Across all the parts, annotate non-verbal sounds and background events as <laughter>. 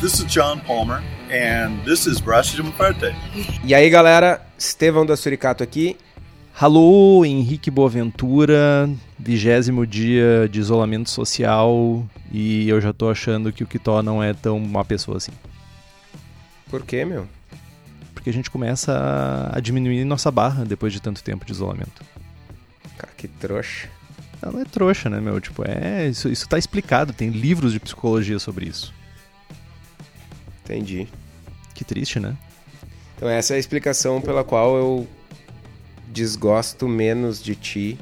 This is John Palmer, and this is Braço de Muerte. E aí, galera, Estevão da Suricato aqui. Alô, Henrique Boaventura, vigésimo dia de isolamento social e eu já tô achando que o Kitó não é tão uma pessoa assim. Por quê, meu? Porque a gente começa a diminuir nossa barra depois de tanto tempo de isolamento. Cara, que trouxa. Ela é trouxa, né, meu? Tipo, é. Isso, isso tá explicado, tem livros de psicologia sobre isso. Entendi. Que triste, né? Então essa é a explicação pela qual eu desgosto menos de ti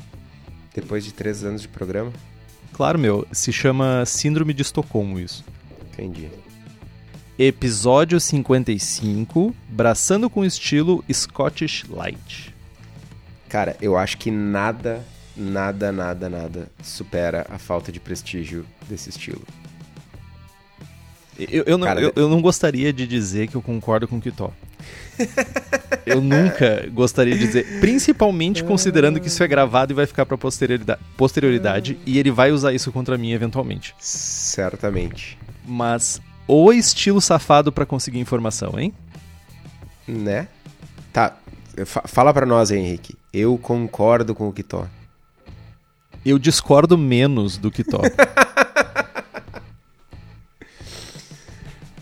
depois de três anos de programa? Claro, meu. Se chama Síndrome de Estocolmo isso. Entendi. Episódio 55, Braçando com estilo Scottish Light. Cara, eu acho que nada, nada, nada, nada supera a falta de prestígio desse estilo. Eu, eu, não, Cara, eu, eu não gostaria de dizer que eu concordo com o Kitó. eu nunca gostaria de dizer, principalmente considerando que isso é gravado e vai ficar pra posterioridade, posterioridade e ele vai usar isso contra mim eventualmente. Certamente. Mas o estilo safado pra conseguir informação, hein? Né? Tá, fa- fala pra nós Henrique. Eu concordo com o Kitó. Eu discordo menos do Kitó. <laughs>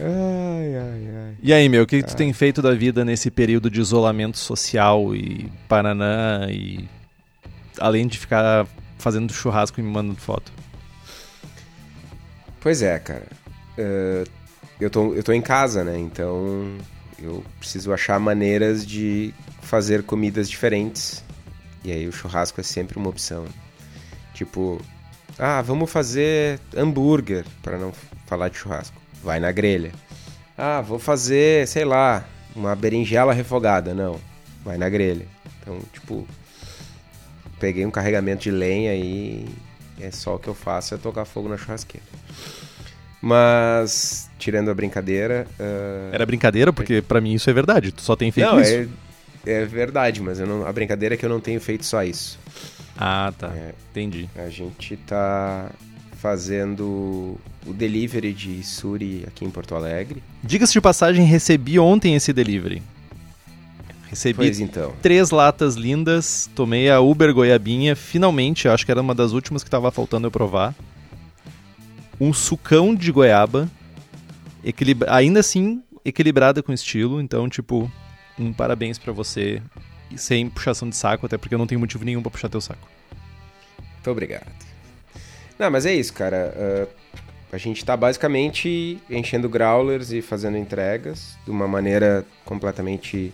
Ai, ai, ai. E aí, meu, o que, que tu tem feito da vida nesse período de isolamento social e Paraná e além de ficar fazendo churrasco e me mandando foto? Pois é, cara. Eh, eu, tô, eu tô em casa, né? Então eu preciso achar maneiras de fazer comidas diferentes. E aí o churrasco é sempre uma opção. Tipo, ah, vamos fazer hambúrguer, para não falar de churrasco. Vai na grelha. Ah, vou fazer, sei lá, uma berinjela refogada. Não, vai na grelha. Então, tipo, peguei um carregamento de lenha e é só o que eu faço é tocar fogo na churrasqueira. Mas, tirando a brincadeira. ah, Era brincadeira, porque pra mim isso é verdade. Tu só tem feito não, isso. é, é verdade, mas não- a brincadeira é que eu não tenho feito só isso. Ah, tá. É. Entendi. A gente tá fazendo o delivery de Suri aqui em Porto Alegre. Diga-se de passagem, recebi ontem esse delivery. Recebi Pois então. três latas lindas, tomei a Uber Goiabinha, finalmente, acho que era uma das últimas que tava faltando eu provar. Um sucão de goiaba, equilibra- ainda assim equilibrada com estilo, então, tipo, um parabéns pra você, sem puxação de saco, até porque eu não tenho motivo nenhum pra puxar teu saco. Muito obrigado. Não, mas é isso, cara. Ah, a gente tá basicamente enchendo growlers e fazendo entregas de uma maneira completamente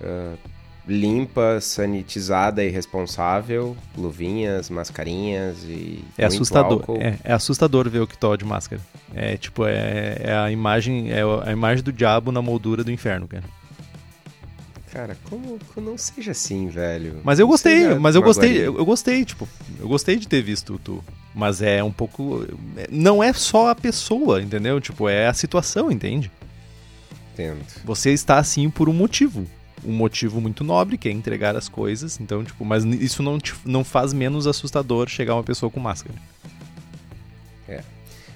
ah, limpa, sanitizada e responsável. Luvinhas, mascarinhas e. É assustador, é, é assustador ver o Kitó de máscara. É, tipo, é, é a imagem, é a imagem do diabo na moldura do inferno, cara. Cara, como, como não seja assim, velho? Mas eu Não gostei, mas eu gostei, eu, eu gostei, tipo, eu gostei de ter visto tu. Mas é um pouco. é- Não é só a pessoa, entendeu? Tipo, é a situação, entende? Entendo. Você está assim por um motivo. Um motivo muito nobre, que é entregar as coisas. Então, tipo, mas isso não, te- não faz menos assustador chegar uma pessoa com máscara.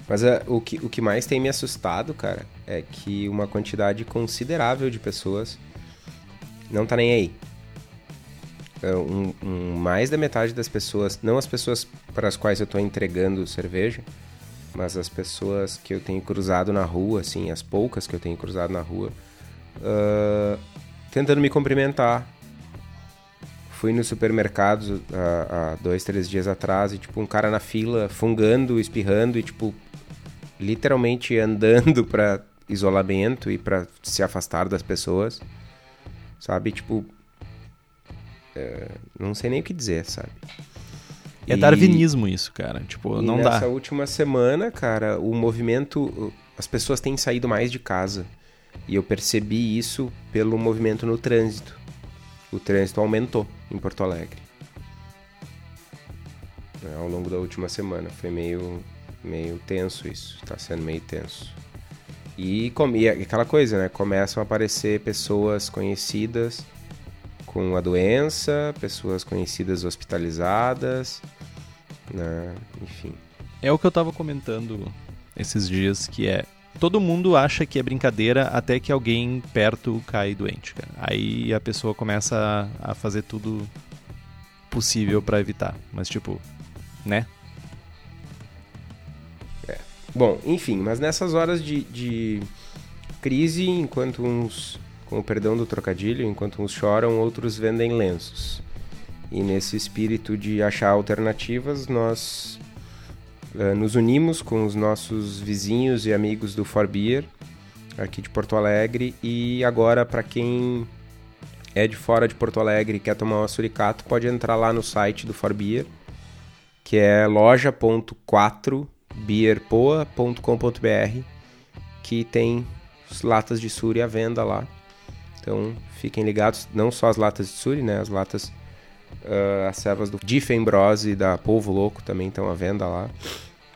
Mas ah, o, que, o que mais tem me assustado, cara, é que uma quantidade considerável de pessoas não tá nem aí. É, Um, um- mais da metade das pessoas, não as pessoas para as quais eu tô entregando cerveja, mas as pessoas que eu tenho cruzado na rua, assim, as poucas que eu tenho cruzado na rua, ah, tentando me cumprimentar. Fui no supermercado há, há dois, três dias atrás e, tipo, um cara na fila, fungando, espirrando e, tipo, literalmente andando <laughs> pra isolamento e pra se afastar das pessoas. Sabe? Tipo. É, não sei nem o que dizer, sabe? É E- darwinismo isso, cara. Tipo, não dá. nessa última semana, cara, o movimento. As pessoas têm saído mais de casa. E eu percebi isso pelo movimento no trânsito. O trânsito aumentou em Porto Alegre. É, ao longo da última semana. Foi meio, meio tenso isso. Tá sendo meio tenso. E, com- e aquela coisa, né? Começam a aparecer pessoas conhecidas com a doença, pessoas conhecidas hospitalizadas, né? Enfim. É o que eu tava comentando esses dias, que é todo mundo acha que é brincadeira até que alguém perto cai doente, cara. Aí a pessoa começa a, a fazer tudo possível pra evitar. Mas, tipo, né? Bom, enfim, mas nessas horas de, de crise, enquanto uns, com o perdão do trocadilho, enquanto uns choram, outros vendem lenços. E nesse espírito de achar alternativas, nós uh, nos unimos com os nossos vizinhos e amigos do For Beer, aqui de Porto Alegre, e agora para quem é de fora de Porto Alegre e quer tomar um suricato, pode entrar lá no site do For Beer, que é loja.4 beerpoa.com.br que tem latas de Suri à venda lá. Então fiquem ligados, não só as latas de Suri, né? As latas, uh, as servas do Diffenbrose e da Polvo Louco também estão à venda lá.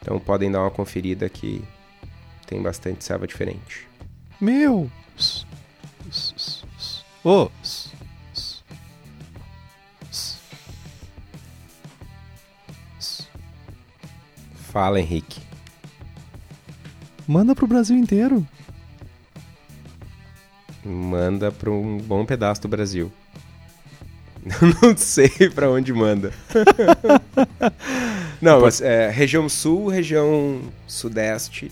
Então podem dar uma conferida que tem bastante serva diferente. Meu! Ô! Oh. Fala, Henrique. Manda pro Brasil inteiro. Manda para um bom pedaço do Brasil. <laughs> Não sei para onde manda. <laughs> Não, mas é, região sul, região sudeste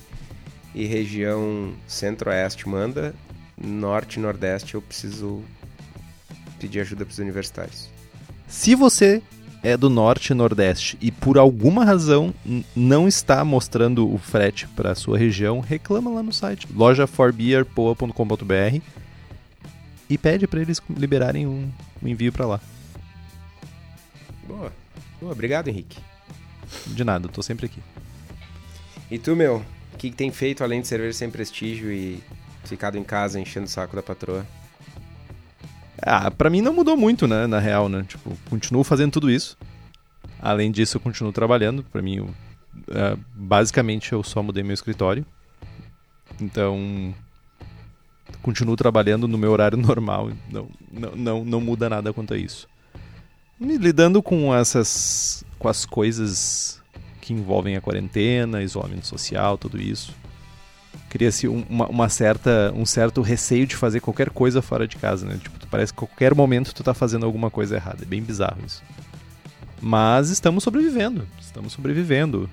e região centro-oeste manda. Norte e nordeste eu preciso pedir ajuda para os universitários. Se você é do norte e nordeste e por alguma razão não está mostrando o frete para sua região, reclama lá no site lojaforbeerpoa.com.br e pede para eles liberarem um, um envio para lá. Boa. Boa, obrigado, Henrique. De nada, tô sempre aqui. E tu, meu, o que, que tem feito além de cerveja sem prestígio e ficado em casa enchendo o saco da patroa? Ah, pra mim não mudou muito, né, na real, né? Tipo, continuo fazendo tudo isso. Além disso, eu continuo trabalhando. Pra mim, eu, uh, basicamente, eu só mudei meu escritório. Então, continuo trabalhando no meu horário <laughs> normal. Não, não, não, não muda nada quanto a isso. Lidando com essas com as coisas que envolvem a quarentena, isolamento social, tudo isso cria-se uma, uma, certa, um certo receio de fazer qualquer coisa fora de casa, né? Tipo, parece que a qualquer momento tu tá fazendo alguma coisa errada. É bem bizarro isso. Mas estamos sobrevivendo. Estamos sobrevivendo.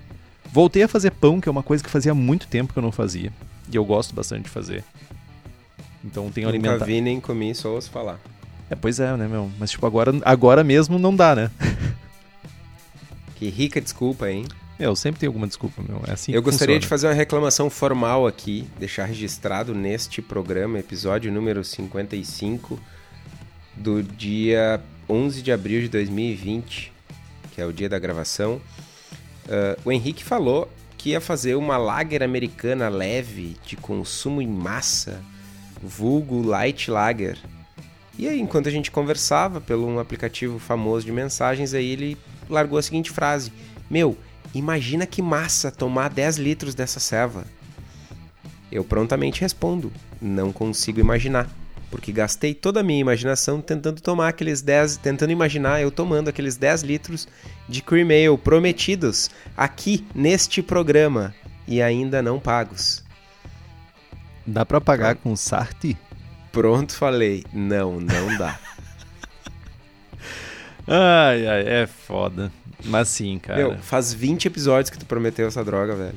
Voltei a fazer pão, que é uma coisa que fazia muito tempo que eu não fazia. E eu gosto bastante de fazer. Então tenho alimentado. Nunca vi nem comi, só ouço falar. É, pois é, né, meu? Mas tipo, agora, agora mesmo não dá, né? que rica desculpa, hein? Eu sempre tenho alguma desculpa, meu. É assim Eu gostaria funciona. de fazer uma reclamação formal aqui, deixar registrado neste programa, episódio número 55, do dia 11 de abril de 2020, que é o dia da gravação. Uh, o Henrique falou que ia fazer uma lager americana leve, de consumo em massa, vulgo light lager. E aí, enquanto a gente conversava pelo um aplicativo famoso de mensagens, aí ele largou a seguinte frase: Meu, Imagina que massa tomar 10 litros dessa serva. Eu prontamente respondo: Não consigo imaginar, porque gastei toda a minha imaginação tentando tomar aqueles 10, tentando imaginar eu tomando aqueles 10 litros de cream ale prometidos aqui neste programa e ainda não pagos. Dá para pagar com Sarti? Pronto, falei. Não, não dá. <laughs> ai, ai, é foda. Mas sim, cara. Meu, faz 20 episódios que tu prometeu essa droga, velho.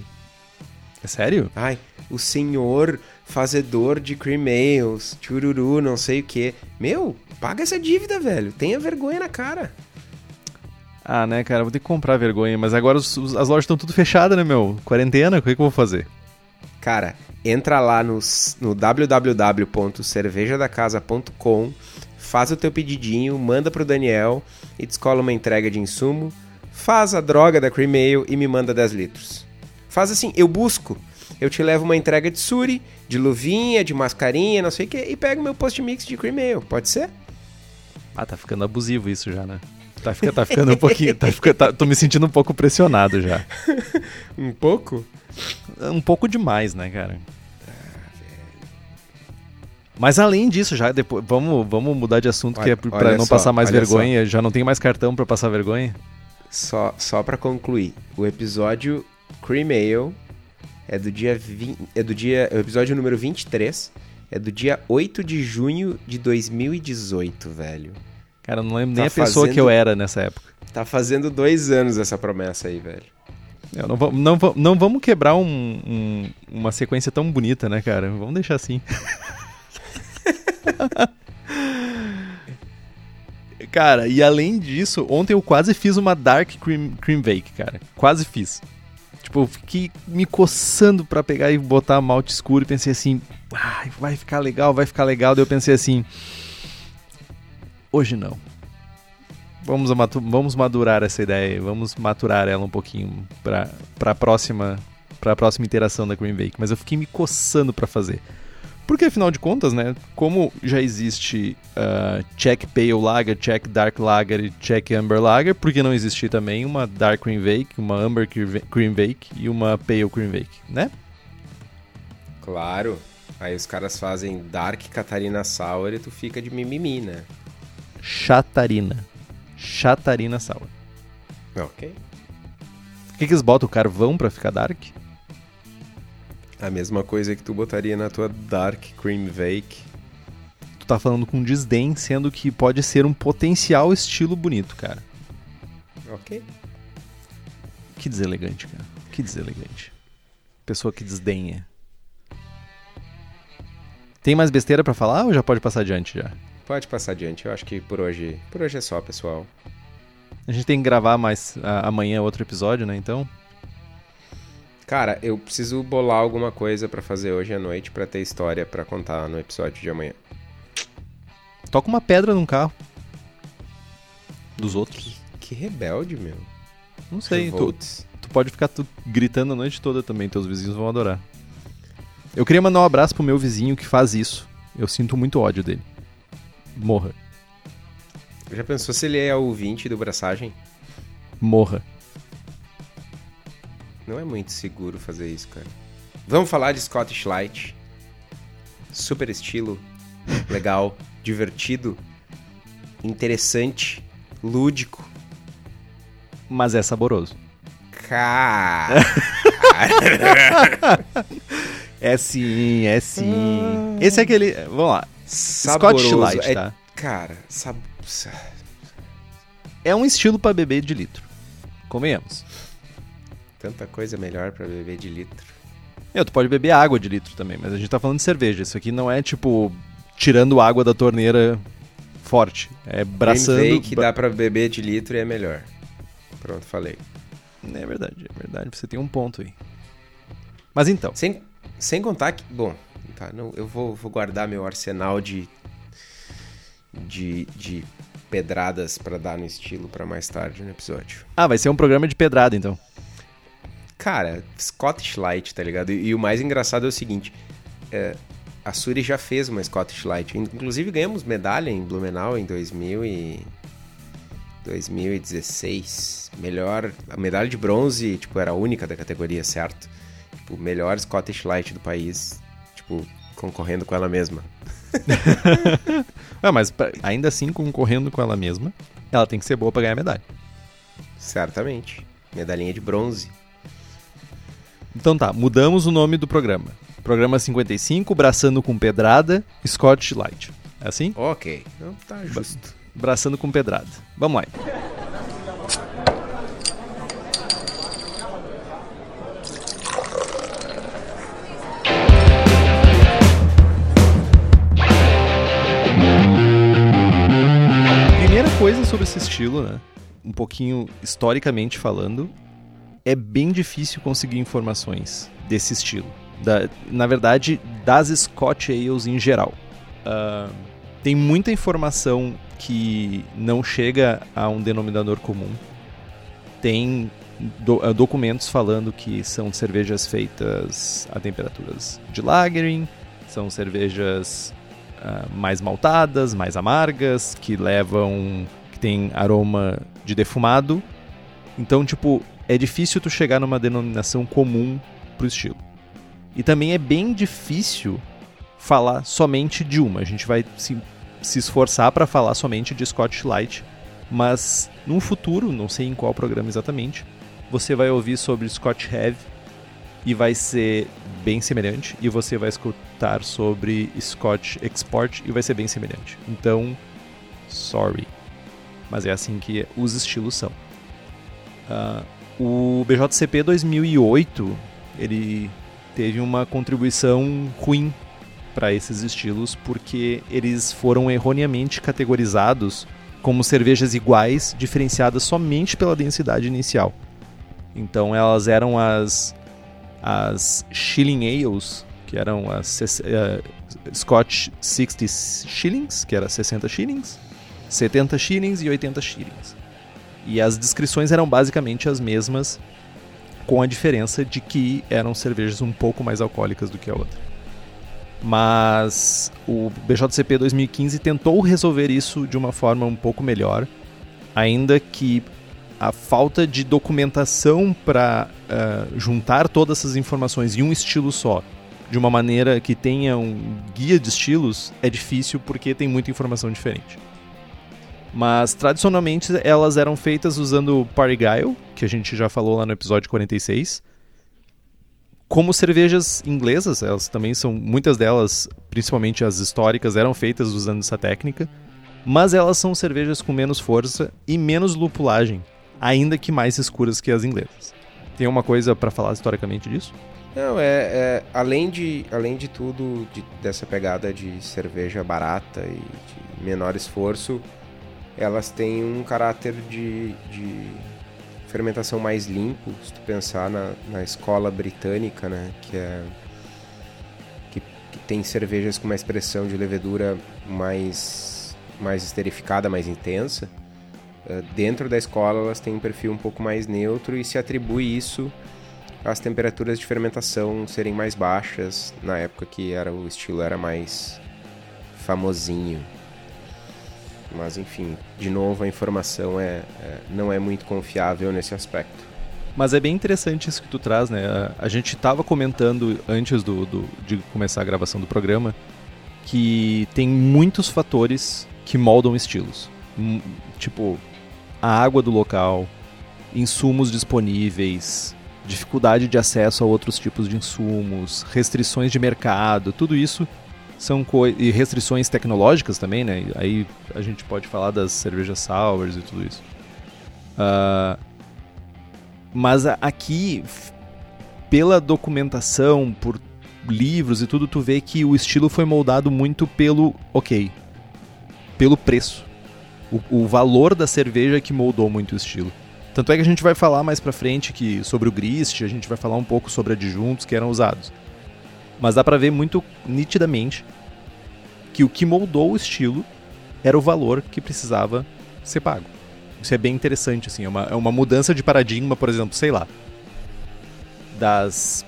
É sério? Ai, o senhor fazedor de cream ales, chururu, não sei o que. Meu, paga essa dívida, velho. Tenha vergonha na cara. Ah, né, cara, vou ter que comprar vergonha, mas agora os, os, as lojas estão tudo fechadas, né, meu? Quarentena, o que, que eu vou fazer? Cara, entra lá no, no www.cervejadacasa.com, faz o teu pedidinho, manda pro Daniel e descola uma entrega de insumo faz a droga da Cream Ale e me manda 10 litros. Faz assim, eu busco. Eu te levo uma entrega de suri, de luvinha, de mascarinha, não sei o que, e pego meu post mix de Cream Ale. Pode ser? Ah, tá ficando abusivo isso já, né? Tá, fica, tá ficando um pouquinho. Tá, fica, tá, tô me sentindo um pouco pressionado já. <laughs> um pouco? Um pouco demais, né, cara? Mas além disso, já depois. Vamos, vamos mudar de assunto, olha, que é pra não só, passar mais vergonha. Só. Já não tem mais cartão para passar vergonha? Só, só para concluir, o episódio Cream Ale É do dia 20, é do dia, é o episódio número 23, é do dia 8 de junho de 2018, velho. Cara, eu não lembro Tá nem a pessoa fazendo- que eu era nessa época. Tá fazendo dois anos essa promessa aí, velho. Eu não, não, não vamos quebrar um- um- uma sequência tão bonita, né, cara? Vamos deixar assim. <laughs> cara, e além disso, ontem eu quase fiz uma Dark Cream, cream Bake, cara. Quase fiz. Tipo, eu fiquei me coçando pra pegar e botar malte escuro e pensei assim, "Ai, vai ficar legal, vai ficar legal. Daí eu pensei assim, hoje não. Vamos, vamos madurar essa ideia, vamos maturar ela um pouquinho pra, pra, próxima, pra próxima interação da Green Bake. Mas eu fiquei me coçando pra fazer. Porque afinal de contas, né, como já existe ah, Check Pale Lager, Check Dark Lager e Check Amber Lager, por que não existir também uma Dark Cream Bake, uma Amber Cream Bake e uma Pale Cream Bake, né? Claro. Aí os caras fazem Dark Catarina Sour e tu fica de mimimi, né? Chatarina. Chatarina Sour. Ok. Por que, que eles botam carvão pra ficar dark? A mesma coisa que tu botaria na tua Dark Cream Bake. Tu tá falando com desdém, sendo que pode ser um potencial estilo bonito, cara. Ok. Que deselegante, cara. Que deselegante. Pessoa que desdenha. Tem mais besteira pra falar ou já pode passar adiante já? Pode passar adiante. Eu acho que por hoje, por hoje é só, pessoal. A gente tem que gravar mais a- amanhã outro episódio, né? Então, Cara, eu preciso bolar alguma coisa pra fazer hoje à noite pra ter história pra contar no episódio de amanhã. toca uma pedra num carro. Dos outros. Que rebelde, meu. Não sei. Tu, tu pode ficar tu gritando a noite toda também. Teus vizinhos vão adorar. Eu queria mandar um abraço pro meu vizinho que faz isso. Eu sinto muito ódio dele. Morra. Já pensou se ele é ouvinte do Braçagem? Morra. Não é muito seguro fazer isso, cara. Vamos falar de Scottish Light. Super estilo, <laughs> legal, divertido, interessante, lúdico. Mas é saboroso. Cara, <laughs> É sim, é sim. Esse é aquele. Vamos lá. saboroso. Scotch Light, é, tá? Cara, sab... É um estilo pra beber de litro. Convenhamos. Tanta coisa melhor pra beber de litro. Eu, tu pode beber água de litro também, mas a gente tá falando de cerveja. Isso aqui não é tipo tirando água da torneira forte. É braçando. Green que dá pra beber de litro e é melhor. Pronto, falei. É verdade, é verdade. Você tem um ponto aí. Mas então, Sem, sem contar que. Bom, tá, não, eu vou, vou guardar meu arsenal de. de, de pedradas pra dar no estilo pra mais tarde no episódio. ah, vai ser um programa de pedrada então. Cara, Scottish Light, tá ligado? E, e o mais engraçado é o seguinte: é, a Suri já fez uma Scottish Light. Inclusive ganhamos medalha em Blumenau em 2000 e 2016. Melhor. A medalha de bronze, tipo, era a única da categoria, certo? Tipo, melhor Scottish Light do país. Tipo, concorrendo com ela mesma. <laughs> Ah, mas pra- ainda assim, concorrendo com ela mesma, ela tem que ser boa pra ganhar medalha. Certamente. Medalhinha de bronze. Então tá, mudamos o nome do programa. Programa 55, Braçando com Pedrada, Scotch Light. É assim? Ok. Não, tá justo. Braçando com Pedrada. Vamos lá. Primeira coisa sobre esse estilo, né? Um pouquinho historicamente falando, é bem difícil conseguir informações desse estilo. Da- na verdade, das Scotch Ales em geral. Ah, tem muita informação que não chega a um denominador comum. Tem do- ah, documentos falando que são cervejas feitas a temperaturas de lagering, são cervejas ah, mais maltadas, mais amargas, que levam. que tem aroma de defumado. Então, tipo, é difícil tu chegar numa denominação comum pro estilo. E também é bem difícil falar somente de uma. A gente vai se, se esforçar para falar somente de Scotch Light, mas no futuro, não sei em qual programa exatamente, você vai ouvir sobre Scotch Heavy e vai ser bem semelhante. E você vai escutar sobre Scotch Export e vai ser bem semelhante. Então, sorry. Mas é assim que os estilos são. Uh, o BJCP 2008 ele teve uma contribuição ruim para esses estilos porque eles foram erroneamente categorizados como cervejas iguais, diferenciadas somente pela densidade inicial. Então elas eram as as Shilling Ales, que eram as uh, Scotch 60 shillings, que era 60 shillings, 70 shillings e 80 shillings. E as descrições eram basicamente as mesmas, com a diferença de que eram cervejas um pouco mais alcoólicas do que a outra. Mas o BJCP 2015 tentou resolver isso de uma forma um pouco melhor, ainda que a falta de documentação para uh, eh, juntar todas essas informações em um estilo só, de uma maneira que tenha um guia de estilos, é difícil porque tem muita informação diferente. Mas tradicionalmente elas eram feitas usando Parigyle, que a gente já falou lá no episódio 46. Como cervejas inglesas, elas também são, muitas delas, principalmente as históricas, eram feitas usando essa técnica. Mas elas são cervejas com menos força e menos lupulagem, ainda que mais escuras que as inglesas. Tem uma coisa para falar historicamente disso? Não, é, é, além, de, além de tudo, de, dessa pegada de cerveja barata e de menor esforço, elas têm um caráter de, de fermentação mais limpo, se tu pensar na, na escola britânica, né, que é que, que, tem cervejas com uma expressão de levedura mais mais esterificada, mais intensa. Uh, dentro da escola elas têm um perfil um pouco mais neutro e se atribui isso às temperaturas de fermentação serem mais baixas na época que era o estilo era mais famosinho. Mas enfim, de novo a informação é, é, não é muito confiável nesse aspecto. Mas é bem interessante isso que tu traz, né? A, gente estava comentando antes do, do, de começar a gravação do programa que tem muitos fatores que moldam estilos. Hum, tipo, a água do local, insumos disponíveis, dificuldade de acesso a outros tipos de insumos, restrições de mercado, tudo isso são e restrições tecnológicas também, né? Aí a gente pode falar das cervejas sours e tudo isso. Uh, mas aqui, pela documentação, por livros e tudo, tu vê que o estilo foi moldado muito pelo, ok, pelo preço. O, o valor da cerveja que moldou muito o estilo. Tanto é que a gente vai falar mais pra frente que sobre o grist, a gente vai falar um pouco sobre adjuntos que eram usados. Mas dá para ver muito nitidamente que o que moldou o estilo era o valor que precisava ser pago. Isso é bem interessante, assim, é uma, é uma mudança de paradigma, por exemplo, sei lá, das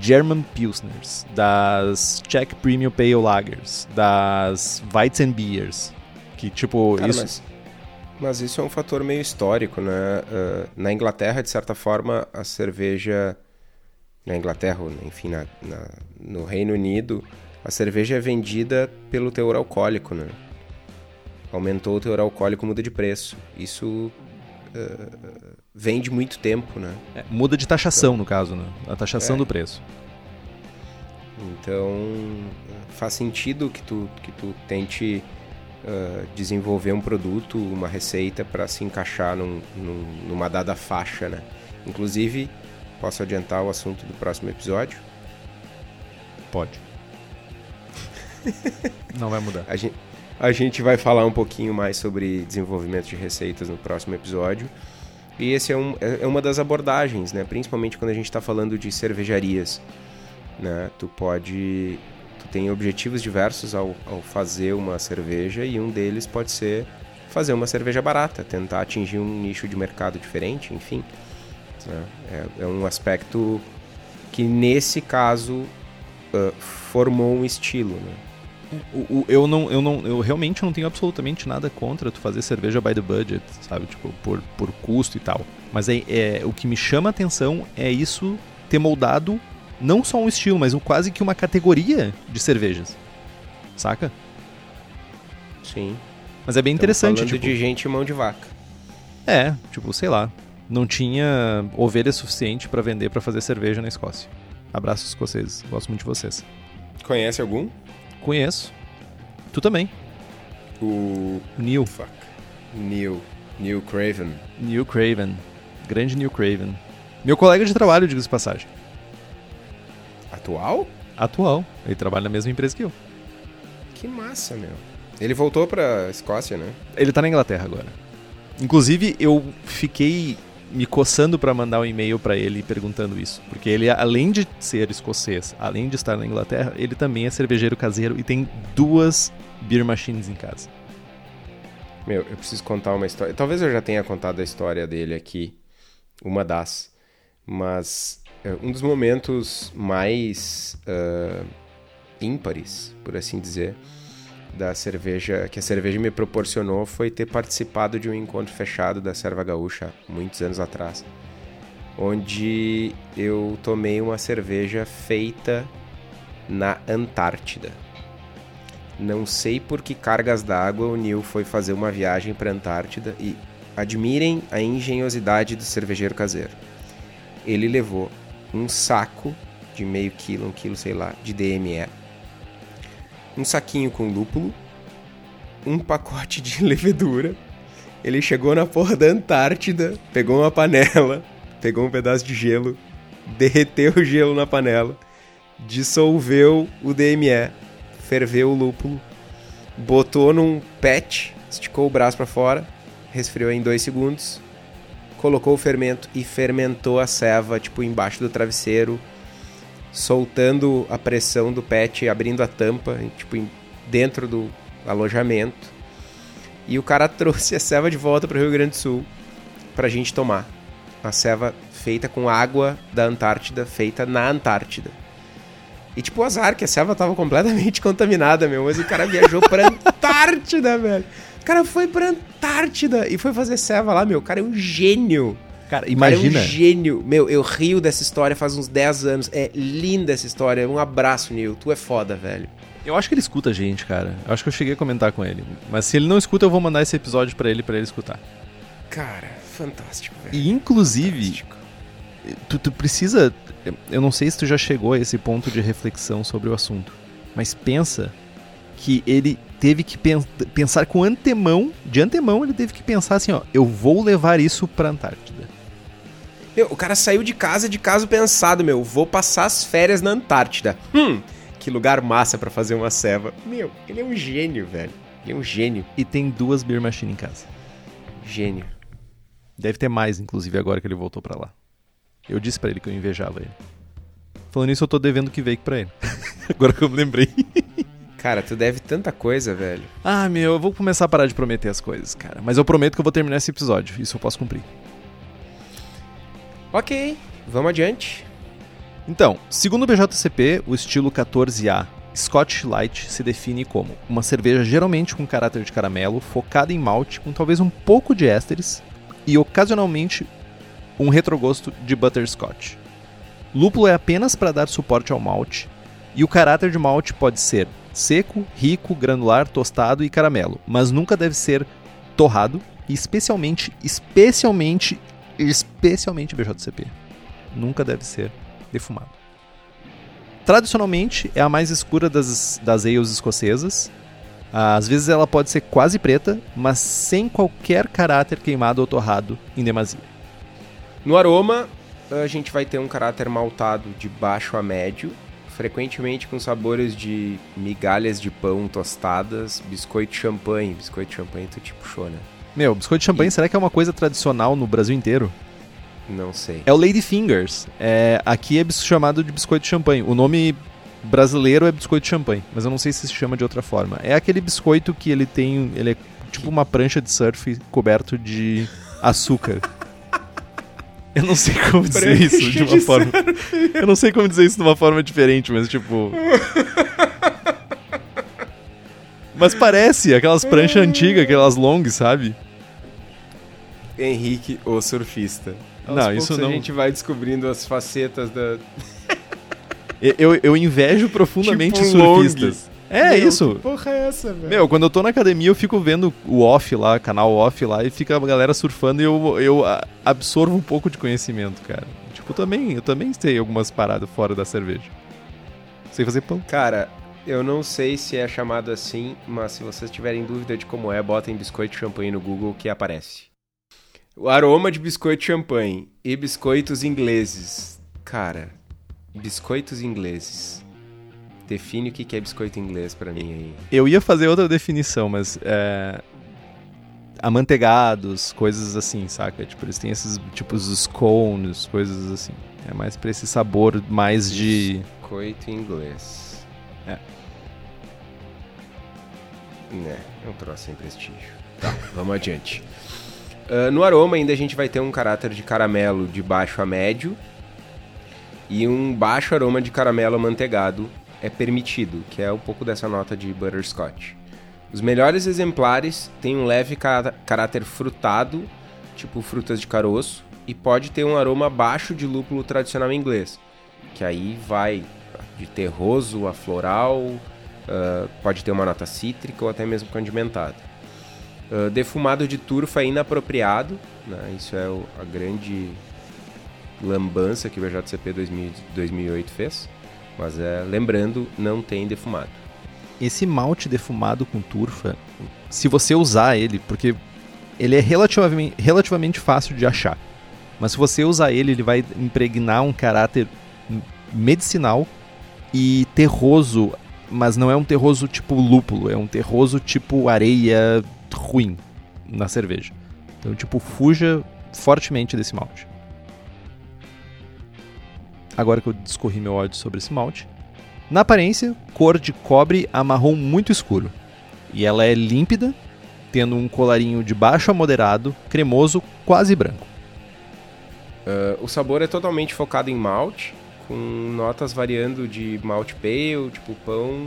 German Pilsners, das Czech Premium Pale Lagers, das Weizen Beers, que tipo, Cara, isso... Mas, mas, isso é um fator meio histórico, né? Uh, na Inglaterra, de certa forma, a cerveja na Inglaterra, enfim, na, na, no Reino Unido, a cerveja é vendida pelo teor alcoólico, né? Aumentou o teor alcoólico, muda de preço. Isso uh, vem de muito tempo, né? É, muda de taxação, então, no caso, né? A taxação é. do preço. Então, faz sentido que tu, que tu tente uh, desenvolver um produto, uma receita para se encaixar num, num, numa dada faixa, né? Inclusive, Posso adiantar o assunto do próximo episódio? Pode. <laughs> Não vai mudar. A gente, a gente vai falar um pouquinho mais sobre desenvolvimento de receitas no próximo episódio. E esse é, um, é, é uma das abordagens, né? Principalmente quando a gente está falando de cervejarias. Né? Tu pode... Tu tem objetivos diversos ao, ao fazer uma cerveja e um deles pode ser fazer uma cerveja barata, tentar atingir um nicho de mercado diferente, enfim. Né? É, é, um aspecto que, nesse caso, uh, formou um estilo. Né? O, o, eu não, eu não, eu realmente não tenho absolutamente nada contra tu fazer cerveja by the budget, sabe, tipo por, por custo e tal. Mas é, é o que me chama a atenção é isso ter moldado não só um estilo, mas um, quase que uma categoria de cervejas, saca? Sim. Mas é bem Estamos interessante. Falando tipo... de gente mão de vaca. É, tipo, sei lá não tinha ovelha suficiente pra vender pra fazer cerveja na Escócia. Abraços escoceses, gosto muito de vocês. Conhece algum? Conheço. Tu também. O. Neil. Fuck. Neil. Neil Craven. Neil Craven. Grande Neil Craven. Meu colega de trabalho, diga-se de passagem. Atual? Atual. Ele trabalha na mesma empresa que eu. Que massa, meu. Ele voltou pra Escócia, né? Ele tá na Inglaterra agora. Inclusive, eu fiquei me coçando pra mandar um e-mail pra ele perguntando isso. Porque ele, além de ser escocês, além de estar na Inglaterra, ele também é cervejeiro caseiro e tem duas beer machines em casa. Meu, eu preciso contar uma história. Talvez eu já tenha contado a história dele aqui. Uma das. Mas é, um dos momentos mais uh, ímpares, por assim dizer, da cerveja que a cerveja me proporcionou foi ter participado de um encontro fechado da Serva Gaúcha muitos anos atrás, onde eu tomei uma cerveja feita na Antártida. Não sei por que cargas d'água o Neil foi fazer uma viagem para Antártida e admirem a engenhosidade do cervejeiro caseiro. Ele levou um saco de meio quilo, um quilo, sei lá, de DME, um saquinho com lúpulo, um pacote de <laughs> levedura. Ele chegou na porra da Antártida, pegou uma panela, <laughs> pegou um pedaço de gelo, derreteu o gelo na panela, dissolveu o DME, ferveu o lúpulo, botou num pet, esticou o braço para fora, resfriou em dois segundos, colocou o fermento e fermentou a ceva, tipo, embaixo do travesseiro, soltando a pressão do pet, abrindo a tampa, tipo, dentro do alojamento. E o cara <laughs> trouxe a ceva de volta para o Rio Grande do Sul pra gente tomar. A ceva feita com água da Antártida, feita na Antártida. E tipo, o azar que a ceva tava completamente <laughs> contaminada, meu, mas o cara viajou pra <laughs> Antártida, velho. O cara foi pra Antártida e foi fazer ceva lá, meu. O cara é um gênio. Cara, Imagina. imagina. é um gênio. Meu, eu rio dessa história faz uns 10 anos. É linda essa história. Um abraço, Neil. Tu é foda, velho. Eu acho que ele escuta a gente, cara. Eu acho que eu cheguei a comentar com ele. Mas se ele não escuta, eu vou mandar esse episódio pra ele, pra ele escutar. Cara, fantástico, velho. E inclusive, Fantástico. tu, tu precisa. Eu não sei se tu já chegou a esse ponto de reflexão sobre o assunto, mas pensa que ele teve que pen- pensar com antemão, de antemão ele teve que pensar assim, ó, eu vou levar isso pra Antártida. Meu, o cara saiu de casa de caso pensado, meu. Vou passar as férias na Antártida. Hum, que lugar massa pra fazer uma ceva. Meu, ele é um gênio, velho. Ele é um gênio. E tem duas beer machine em casa. Gênio. Deve ter mais, inclusive, agora que ele voltou pra lá. Eu disse pra ele que eu invejava ele. Falando nisso, eu tô devendo que veio pra ele. <laughs> agora que eu me lembrei. Cara, tu deve tanta coisa, velho. Ah, meu, eu vou começar a parar de prometer as coisas, cara. Mas eu prometo que eu vou terminar esse episódio. Isso eu posso cumprir. Ok, vamos adiante. Então, segundo o BJCP, o estilo 14A Scotch Light se define como uma cerveja geralmente com caráter de caramelo, focada em malte, com talvez um pouco de ésteres e ocasionalmente um retrogosto de butterscotch. Lúpulo é apenas para dar suporte ao malte, e o caráter de malte pode ser seco, rico, granular, tostado e caramelo, mas nunca deve ser torrado e especialmente, especialmente, especialmente BJCP. Nunca deve ser defumado. Tradicionalmente é a mais escura das, das ales escocesas. Às vezes ela pode ser quase preta, mas sem qualquer caráter queimado ou torrado em demasia. No aroma, a gente vai ter um caráter maltado de baixo a médio, frequentemente com sabores de migalhas de pão tostadas, biscoito de champanhe. Biscoito de champanhe tu te puxou, né? Meu, biscoito de champanhe E- será que é uma coisa tradicional no Brasil inteiro? Não sei. É o Lady Fingers. É, aqui é chamado de biscoito de champanhe. O nome brasileiro é biscoito de champanhe, mas eu não sei se se chama de outra forma. É aquele biscoito que ele tem, ele é tipo uma prancha de surf coberto de açúcar. <laughs> Eu não sei como dizer isso de uma de forma. <laughs> Eu não sei como dizer isso de uma forma diferente, mas tipo. <laughs> Mas parece aquelas pranchas antigas, aquelas long, sabe? Henrique, o surfista. Aos Não, isso não. A gente vai descobrindo as facetas da. <laughs> Eu, eu, invejo profundamente Tipo um long. surfistas. É Meu, isso. Que porra é essa, velho? Meu, quando eu tô na academia, eu fico vendo o off lá, canal off lá, e fica a galera surfando e eu, eu absorvo um pouco de conhecimento, cara. Tipo, eu também, eu também sei algumas paradas fora da cerveja. Sei fazer pão. Cara, eu não sei se é chamado assim, mas se vocês tiverem dúvida de como é, botem biscoito champanhe no Google que aparece. O aroma de biscoito champanhe e biscoitos ingleses. Cara, biscoitos ingleses. Define o que é biscoito inglês pra mim aí. Eu ia fazer outra definição, mas é. Amanteigados, coisas assim, saca? Tipo, eles têm esses tipos de scones, coisas assim. É mais pra esse sabor mais de. Biscoito inglês. É. Né, é um troço sem prestígio. Tá, vamos adiante. Ah, no aroma ainda a gente vai ter um caráter de caramelo de baixo a médio e um baixo aroma de caramelo amanteigado é permitido, que é um pouco dessa nota de butterscotch. Os melhores exemplares têm um leve ca- caráter frutado, tipo frutas de caroço, e pode ter um aroma baixo de lúpulo tradicional inglês, que aí vai de terroso a floral, ah, pode ter uma nota cítrica ou até mesmo condimentada. Ah, defumado de turfa é inapropriado, né? isso é o- a grande lambança que o BJCP 2000 2008 fez, mas é, lembrando, não tem defumado. Esse malte defumado com turfa, se você usar ele, porque ele é relativamente, relativamente fácil de achar, mas se você usar ele, ele vai impregnar um caráter medicinal e terroso, mas não é um terroso tipo lúpulo, é um terroso tipo areia ruim na cerveja. Então, tipo, fuja fortemente desse malte. Agora que eu discorri meu ódio sobre esse malte, na aparência, cor de cobre a marrom muito escuro. E ela é límpida, tendo um colarinho de baixo a moderado, cremoso, quase branco. Ah, o sabor é totalmente focado em malte, com notas variando de malte pale, tipo pão,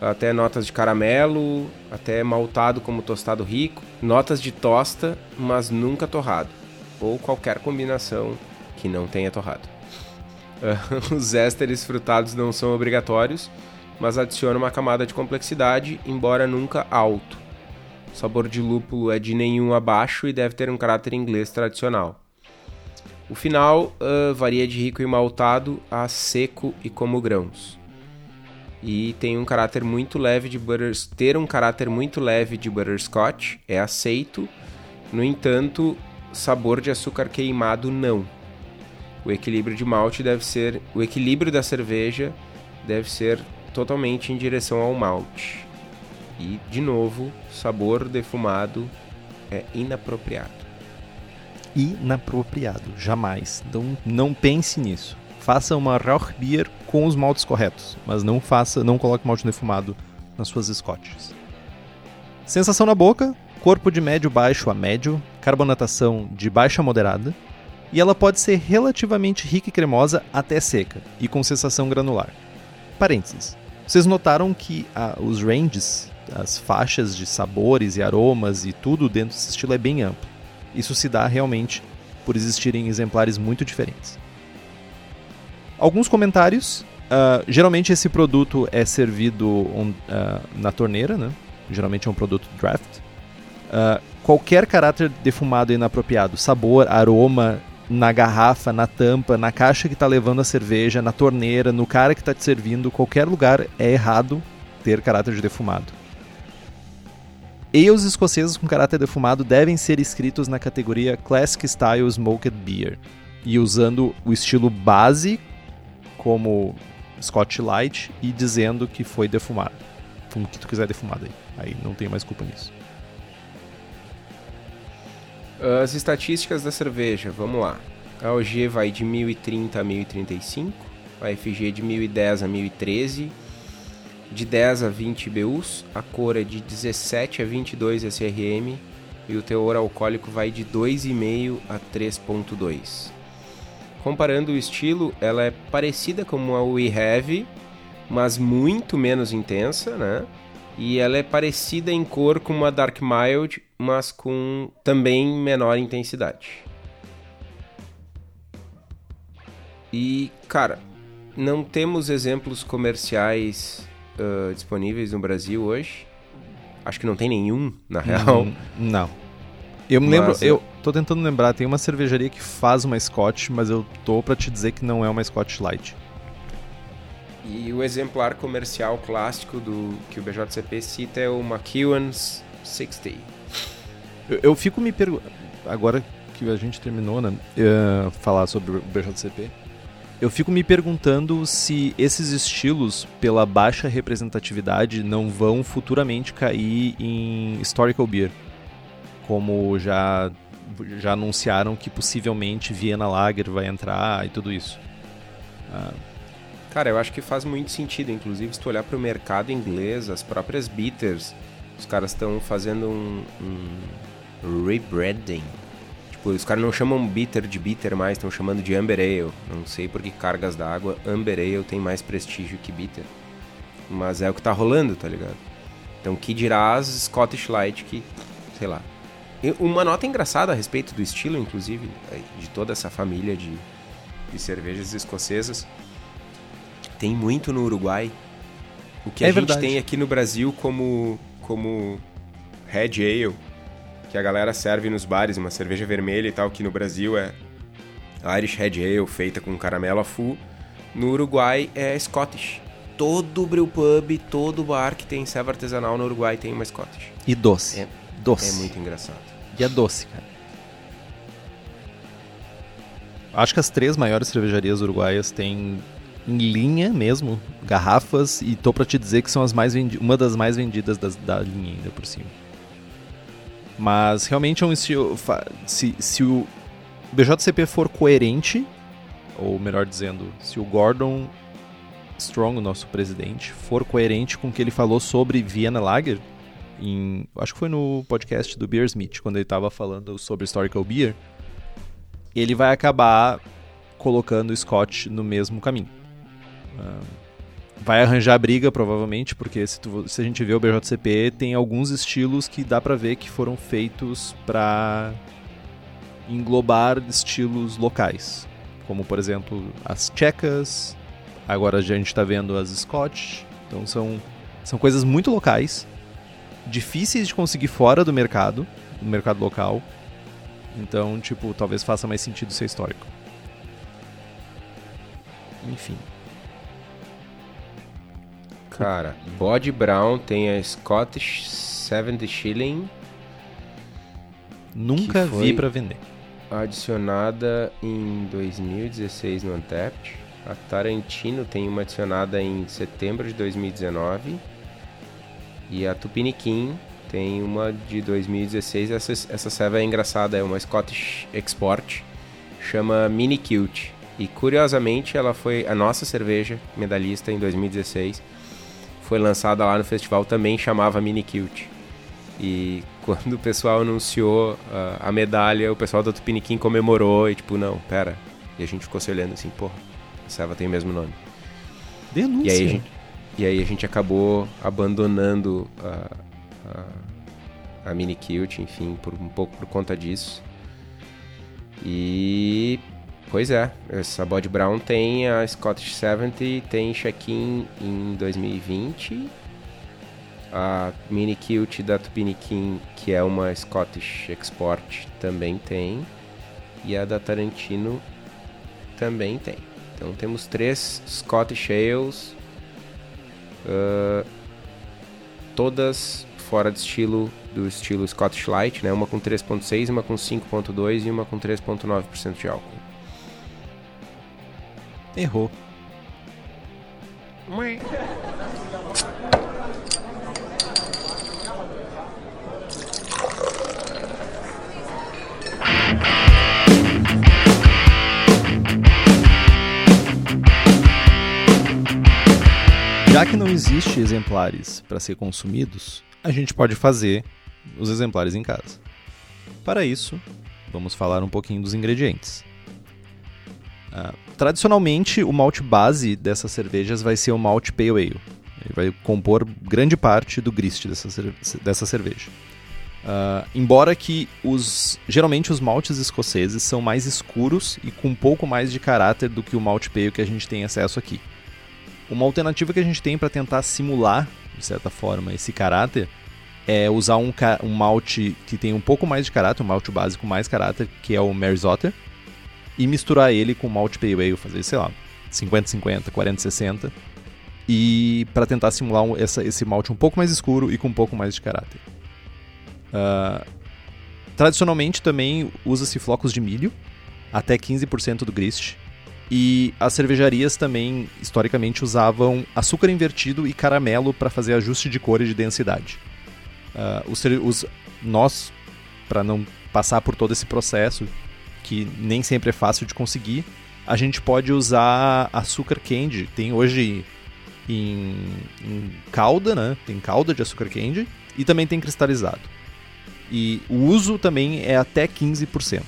até notas de caramelo, até maltado como tostado rico, notas de tosta, mas nunca torrado, ou qualquer combinação que não tenha torrado. <laughs> Os ésteres frutados não são obrigatórios, mas adicionam uma camada de complexidade, embora nunca alto. O sabor de lúpulo é de nenhum abaixo e deve ter um caráter inglês tradicional. O final ah, varia de rico e maltado a seco e como grãos. E tem um caráter muito leve de butters, ter um caráter muito leve de butterscotch é aceito. No entanto, sabor de açúcar queimado não. O equilíbrio de malte deve ser, o equilíbrio da cerveja deve ser totalmente em direção ao malte. E de novo, sabor defumado é inapropriado. Inapropriado, jamais. Então não pense nisso. Faça uma Rauchbier com os maltes corretos, mas não faça, não coloque malte defumado nas suas scotches. Sensação na boca, corpo de médio baixo a médio, carbonatação de baixa a moderada, e ela pode ser relativamente rica e cremosa até seca e com sensação granular. Parênteses. Vocês notaram que os ranges, as faixas de sabores e aromas e tudo dentro desse estilo é bem amplo. Isso se dá realmente por existirem exemplares muito diferentes. Alguns comentários. ah, geralmente esse produto é servido on- ah, na torneira, né? Geralmente é um produto draft. Ah, qualquer caráter defumado inapropriado, sabor, aroma, na garrafa, na tampa, na caixa que está levando a cerveja, na torneira, no cara que está te servindo, qualquer lugar é errado ter caráter de defumado. Ales escoceses com caráter defumado devem ser escritos na categoria Classic Style Smoked Beer e usando o estilo base como Scotch Light e dizendo que foi defumado. Como que tu quiser defumado aí. Aí não tem mais culpa nisso. As estatísticas da cerveja, vamos lá. A OG vai de 1030 a 1035, a FG de 1010 a 1013, de 10 a 20 BUs, a cor é de 17 a 22 SRM e o teor alcoólico vai de 2,5 a 3,2. Comparando o estilo, ela é parecida com a We Have, mas muito menos intensa, né? E ela é parecida em cor com uma Dark Mild, mas com também menor intensidade. E, cara, não temos exemplos comerciais uh, disponíveis no Brasil hoje. Acho que não tem nenhum, na real. Hum, não. Eu me lembro, Mas, eu tô tentando lembrar, tem uma cervejaria que faz uma Scotch, mas eu tô pra te dizer que não é uma Scotch Light. E o exemplar comercial clássico do que o BJCP cita é o McEwan's 60. Eu, eu fico me perguntando, agora que a gente terminou, né, uh, falar sobre o BJCP, eu fico me perguntando se esses estilos, pela baixa representatividade, não vão futuramente cair em historical beer, como já já anunciaram que possivelmente Vienna Lager vai entrar e tudo isso. Cara, eu acho que faz muito sentido, inclusive se tu olhar para o mercado inglês, as próprias bitters, os caras estão fazendo um, um rebranding. Tipo, os caras não chamam bitter de bitter mais, estão chamando de Amber Ale. Não sei por que cargas d'água Amber Ale tem mais prestígio que bitter. Mas é o que tá rolando, tá ligado? Então, que dirá as Scottish Light que, sei lá, uma nota engraçada a respeito do estilo, inclusive, de toda essa família de, de cervejas escocesas. Tem muito no Uruguai. O que é a gente verdade. tem aqui no Brasil como, como Red Ale, que a galera serve nos bares, uma cerveja vermelha e tal, que no Brasil é Irish Red Ale, feita com caramelo a full. No Uruguai é Scottish. Todo brewpub, todo bar que tem serva artesanal no Uruguai tem uma Scottish. E doce. É, doce. é muito engraçado. E é doce, cara. Acho que as três maiores cervejarias uruguaias têm em linha mesmo, garrafas, e tô pra te dizer que são as mais vendi uma das mais vendidas das, da linha ainda por cima. Mas realmente é um estilo. Se, se o BJCP for coerente, ou melhor dizendo, se o Gordon Strong, o nosso presidente, for coerente com o que ele falou sobre Vienna Lager, em, acho que foi no podcast do Beer Smith, quando ele estava falando sobre Historical Beer, ele vai acabar colocando o Scott no mesmo caminho. Uh, vai arranjar briga, provavelmente, porque se, tu, se, a gente vê o BJCP, tem alguns estilos que dá pra ver que foram feitos para englobar estilos locais. Como, por exemplo, as tchecas, agora a gente está vendo as Scotch. Então são, são coisas muito locais, difíceis de conseguir fora do mercado, no mercado local. Então, tipo, talvez faça mais sentido ser histórico. Enfim. Cara, Body Brown tem a Scottish 70 Shilling. Nunca vi para vender. Adicionada em 2016 no Untapped. A Tarantino tem uma adicionada em setembro de 2019. E a Tupiniquim tem uma de 2016. Essa, essa serva é engraçada, é uma Scottish Export. Chama Mini Cute. E curiosamente ela foi a nossa cerveja medalhista em 2016. Foi lançada lá no festival, também chamava Mini Cute. E <laughs> quando o pessoal anunciou uh, a medalha, o pessoal da Tupiniquim comemorou e tipo, não, pera. E a gente ficou se olhando assim, porra, a serva tem o mesmo nome. Denúncia. E aí a gente, e aí a gente acabou abandonando a, a, a Mini Cute, enfim, por um pouco por conta disso. E Pois é, essa Body Brown tem a Scottish 70, tem check-in em 2020. A Mini Cute da Tupiniquim, que é uma Scottish Export, também tem. E a da Tarantino também tem. Então temos três Scottish Ales, uh, todas fora de estilo do estilo Scottish Light, né? Uma com 3.6, uma com 5.2 e uma com 3.9% de álcool. Errou. Já que não existe exemplares para ser consumidos, a gente pode fazer os exemplares em casa. Para isso, vamos falar um pouquinho dos ingredientes. Uh, tradicionalmente, o malte base dessas cervejas vai ser o malte Pale Ale. Ele vai compor grande parte do grist dessa, dessa cerveja. Uh, embora que os geralmente os maltes escoceses são mais escuros e com um pouco mais de caráter do que o malte pale que a gente tem acesso aqui. Uma alternativa que a gente tem para tentar simular, de certa forma, esse caráter é usar um, um malte que tem um pouco mais de caráter, um malte básico mais caráter, que é o Mary Zotter, e misturar ele com malte pale ale, fazer, sei lá, 50-50, 40-60, e para tentar simular um, essa, esse malte um pouco mais escuro e com um pouco mais de caráter. Uh, tradicionalmente também usa-se flocos de milho, até 15% do grist, e as cervejarias também, historicamente, usavam açúcar invertido e caramelo para fazer ajuste de cor e de densidade. Uh, os, os, nós, para não passar por todo esse processo, que nem sempre é fácil de conseguir, a gente pode usar açúcar candy. Tem hoje em, em calda, né? Tem calda de açúcar candy e também tem cristalizado. E o uso também é até 15%.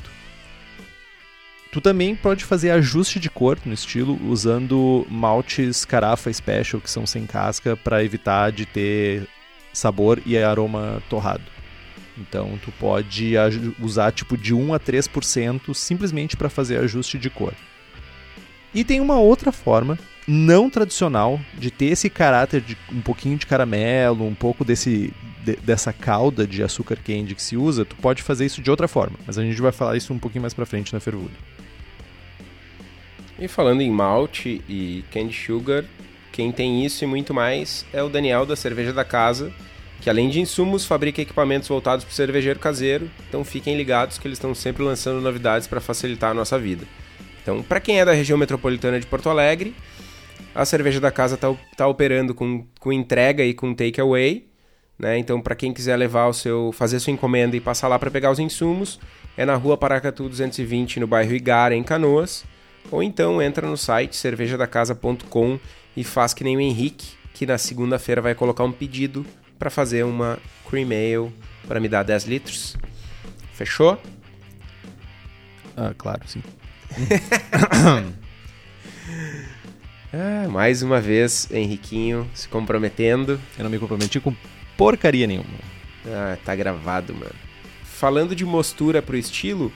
Tu também pode fazer ajuste de cor no estilo usando maltes carafa special que são sem casca para evitar de ter sabor e aroma torrado. Então tu pode usar tipo de 1 a 3% simplesmente para fazer ajuste de cor. E tem uma outra forma não tradicional de ter esse caráter de um pouquinho de caramelo, um pouco desse de, dessa calda de açúcar candy que se usa, tu pode fazer isso de outra forma, mas a gente vai falar isso um pouquinho mais para frente na fervura. E falando em malte e candy sugar, quem tem isso e muito mais é o Daniel da Cerveja da Casa, que além de insumos fabrica equipamentos voltados para o cervejeiro caseiro, então fiquem ligados que eles estão sempre lançando novidades para facilitar a nossa vida. Então, para quem é da região metropolitana de Porto Alegre, a Cerveja da Casa está tá operando com, com entrega e com takeaway, né? Então, para quem quiser levar o seu, fazer sua encomenda e passar lá para pegar os insumos, é na Rua Paracatu 220, no bairro Igara, em Canoas. Ou então entra no site cervejadacasa.com e faz que nem o Henrique, que na segunda-feira vai colocar um pedido para fazer uma cream ale para me dar 10 litros. Fechou? Ah, claro, sim. ah, <laughs> mais uma vez, Henriquinho se comprometendo. Eu não me comprometi com porcaria nenhuma. Ah, tá gravado, mano. Falando de mostura pro estilo,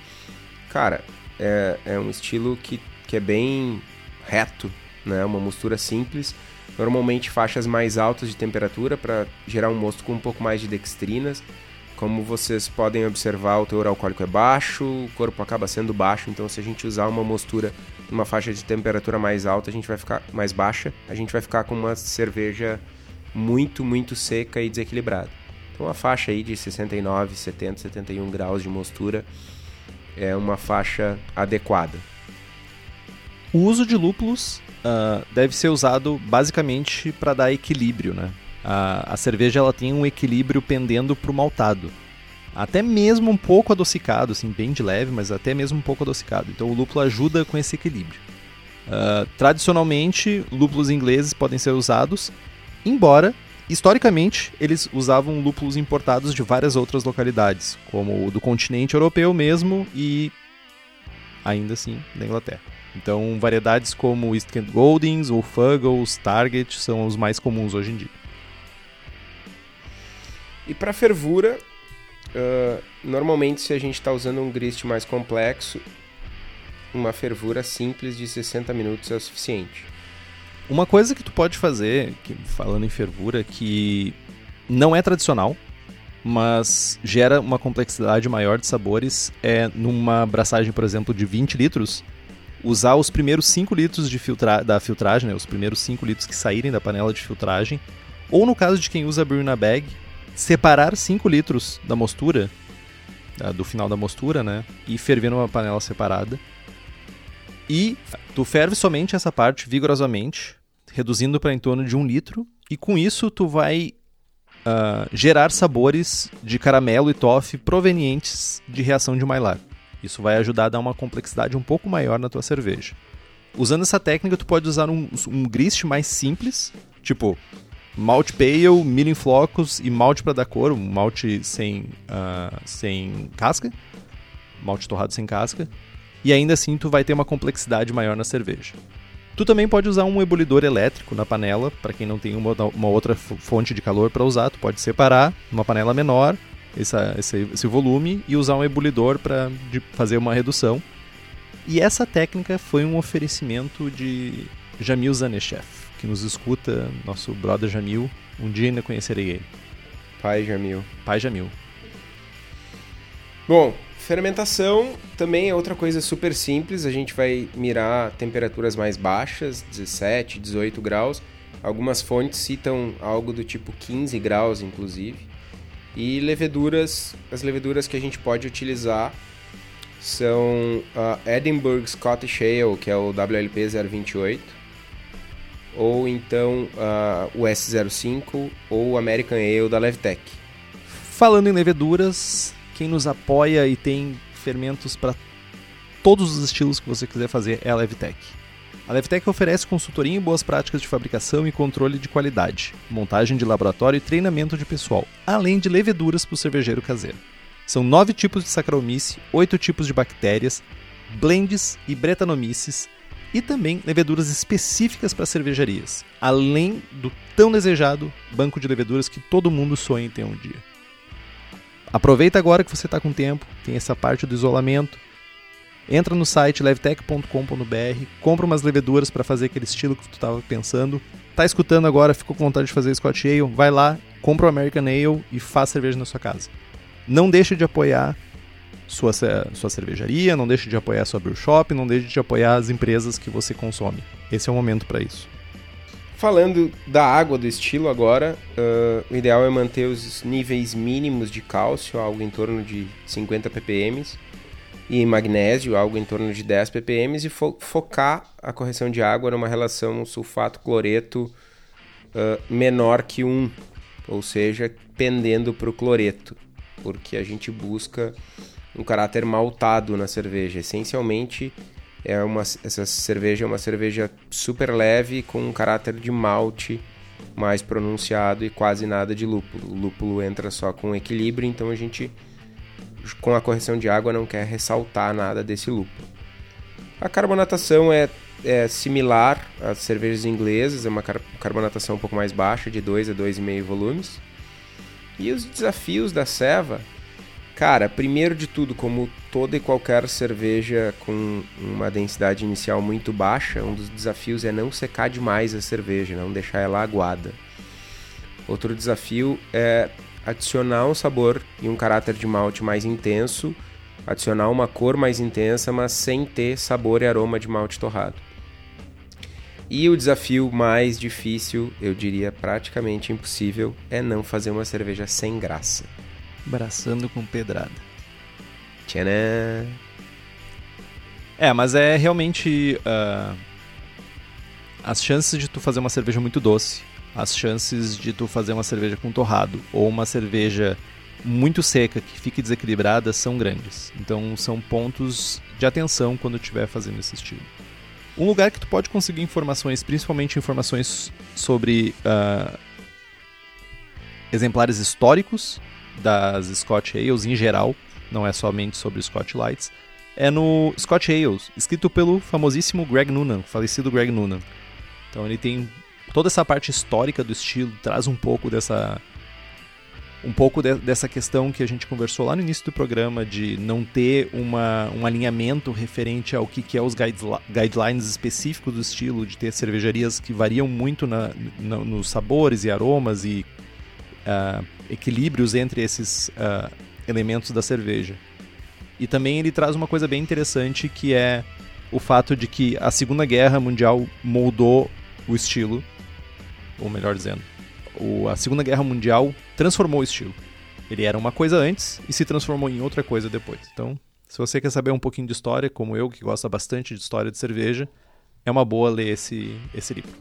cara, é, é um estilo que que é bem reto, né? Uma mostura simples. Normalmente faixas mais altas de temperatura para gerar um mosto com um pouco mais de dextrinas. Como vocês podem observar, o teor alcoólico é baixo, o corpo acaba sendo baixo, então se a gente usar uma mostura numa faixa de temperatura mais alta, a gente vai ficar mais baixa, a gente vai ficar com uma cerveja muito, muito seca e desequilibrada. Então a faixa aí de 69, 70, 71 graus de mostura é uma faixa adequada. O uso de lúpulos uh, deve ser usado basicamente para dar equilíbrio, né? A, a, cerveja ela tem um equilíbrio pendendo para o maltado. Até mesmo um pouco adocicado, assim, bem de leve, mas até mesmo um pouco adocicado. Então o lúpulo ajuda com esse equilíbrio. Uh, tradicionalmente, lúpulos ingleses podem ser usados, embora historicamente eles usavam lúpulos importados de várias outras localidades, como o do continente europeu mesmo e ainda assim da Inglaterra. Então, variedades como East Kent Goldings ou Fuggles, Target são os mais comuns hoje em dia. E para fervura, uh, normalmente se a gente está usando um grist mais complexo, uma fervura simples de 60 minutos é o suficiente. Uma coisa que tu pode fazer, que, falando em fervura, que não é tradicional, mas gera uma complexidade maior de sabores, é numa abraçagem, por exemplo, de 20 litros, usar os primeiros 5 litros de filtra da filtragem, né, os primeiros 5 litros que saírem da panela de filtragem, ou no caso de quem usa brew na bag, separar 5 litros da mostura, do final da mostura, né, e ferver numa panela separada. E tu ferve somente essa parte vigorosamente, reduzindo para em torno de 1 um litro, e com isso tu vai uh, gerar sabores de caramelo e toffee provenientes de reação de Maillard. Isso vai ajudar a dar uma complexidade um pouco maior na tua cerveja. Usando essa técnica, tu pode usar um, um grist mais simples, tipo malte pale, milho em flocos e malte para dar cor, um malte sem, uh, sem casca, malte torrado sem casca, e ainda assim tu vai ter uma complexidade maior na cerveja. Tu também pode usar um ebulidor elétrico na panela, para quem não tem uma, uma outra fonte de calor para usar, tu pode separar numa panela menor, essa, esse, esse volume e usar um ebulidor para fazer uma redução. E essa técnica foi um oferecimento de Jamil Zanechev, que nos escuta, nosso brother Jamil. Um dia ainda conhecerei ele. Pai Jamil. Pai Jamil. Bom, fermentação também é outra coisa super simples. A gente vai mirar temperaturas mais baixas, 17, 18 graus. Algumas fontes citam algo do tipo 15 graus, inclusive. E leveduras, as leveduras que a gente pode utilizar são a Edinburgh Scottish Ale, que é o WLP 028, ou então o S05 ou American Ale da Levtech. Falando em leveduras, quem nos apoia e tem fermentos para todos os estilos que você quiser fazer é a Levtech. A Levtech oferece consultoria em boas práticas de fabricação e controle de qualidade, montagem de laboratório e treinamento de pessoal, além de leveduras para o cervejeiro caseiro. São nove tipos de Saccharomyces, oito tipos de bactérias, blends e bretanomices e também leveduras específicas para cervejarias, além do tão desejado banco de leveduras que todo mundo sonha em ter um dia. Aproveita agora que você está com tempo, tem essa parte do isolamento. Entra no site levtech.com.br, compra umas leveduras para fazer aquele estilo que tu estava pensando. Tá escutando agora, ficou com vontade de fazer Scotch Ale, vai lá, compra o American Ale e faz cerveja na sua casa. Não deixe de apoiar sua, sua cervejaria, não deixe de apoiar sua brew shop, não deixe de apoiar as empresas que você consome. Esse é o momento para isso. Falando da água do estilo agora, uh, o ideal é manter os níveis mínimos de cálcio, algo em torno de 50 ppm, e magnésio, algo em torno de 10 ppm, e fo focar a correção de água numa relação sulfato-cloreto uh, menor que 1, ou seja, pendendo para o cloreto porque a gente busca um caráter maltado na cerveja. Essencialmente, é uma, essa cerveja é uma cerveja super leve com um caráter de malte mais pronunciado e quase nada de lúpulo. O lúpulo entra só com equilíbrio, então a gente, com a correção de água, não quer ressaltar nada desse lúpulo. A carbonatação é, é similar às cervejas inglesas, é uma carbonatação um pouco mais baixa, de 2 a 2,5 volumes. E os desafios da ceva, cara, primeiro de tudo, como toda e qualquer cerveja com uma densidade inicial muito baixa, um dos desafios é não secar demais a cerveja, não deixar ela aguada. Outro desafio é adicionar um sabor e um caráter de malte mais intenso, adicionar uma cor mais intensa, mas sem ter sabor e aroma de malte torrado. E o desafio mais difícil, eu diria praticamente impossível, é não fazer uma cerveja sem graça. Braçando com pedrada. Tchanã! É, mas é realmente. Uh, as chances de tu fazer uma cerveja muito doce, as chances de tu fazer uma cerveja com torrado, ou uma cerveja muito seca que fique desequilibrada são grandes. Então são pontos de atenção quando estiver fazendo esse estilo. Um lugar que tu pode conseguir informações, principalmente informações sobre uh, exemplares históricos das Scotch Ales em geral, não é somente sobre Scotch Lights, é no Scotch Ales, escrito pelo famosíssimo Greg Noonan, falecido Greg Noonan. Então ele tem toda essa parte histórica do estilo, traz um pouco dessa um pouco de, dessa questão que a gente conversou lá no início do programa de não ter uma, um alinhamento referente ao que, que é os guidelines específicos do estilo, de ter cervejarias que variam muito na, na, nos sabores e aromas e uh, equilíbrios entre esses uh, elementos da cerveja. E também ele traz uma coisa bem interessante que é o fato de que a Segunda Guerra Mundial moldou o estilo, ou melhor dizendo, o, a Segunda Guerra Mundial transformou o estilo. Ele era uma coisa antes e se transformou em outra coisa depois. Então, se você quer saber um pouquinho de história, como eu, que gosta bastante de história de cerveja, é uma boa ler esse, esse livro.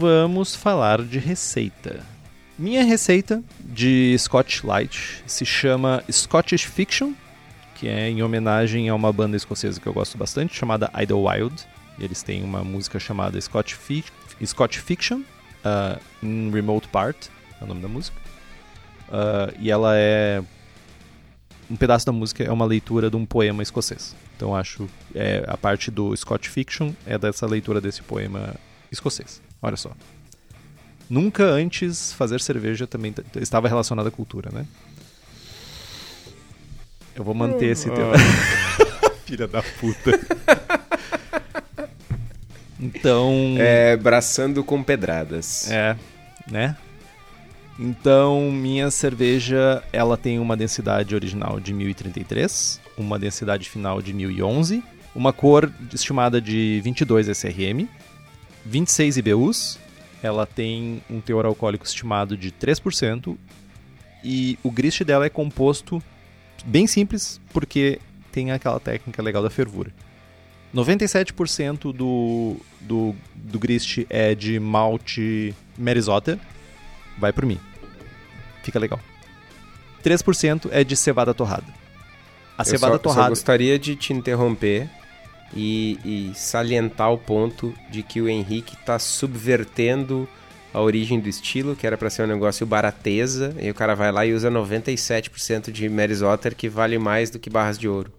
Vamos falar de receita. Minha receita de Scotch Light se chama Scottish Fiction, que é em homenagem a uma banda escocesa que eu gosto bastante, chamada Idlewild. Eles têm uma música chamada Scotch, Fi Scotch Fiction, uh, in Remote Part, é o nome da música. Uh, e ela é um pedaço da música é uma leitura de um poema escocês. Então acho é, a parte do Scott Fiction é dessa leitura desse poema escocês. Olha só. Nunca antes fazer cerveja também estava relacionado à cultura, né? Eu vou manter esse tema. <laughs> Filha da puta. então. É, braçando com pedradas. É, né? Então, minha cerveja, ela tem uma densidade original de 1033, uma densidade final de 1011, uma cor estimada de 22 SRM, 26 IBUs, ela tem um teor alcoólico estimado de 3% e o grist dela é composto bem simples, porque tem aquela técnica legal da fervura. 97% do, do, do grist é de malte Merisotter. Vai por mim. Fica legal. 3% é de cevada torrada. A Eu cevada só, torrada. Só gostaria de te interromper e, e salientar o ponto de que o Henrique tá subvertendo a origem do estilo, que era pra ser um negócio barateza, e o cara vai lá e usa 97% de Mary's Otter, que vale mais do que barras de ouro.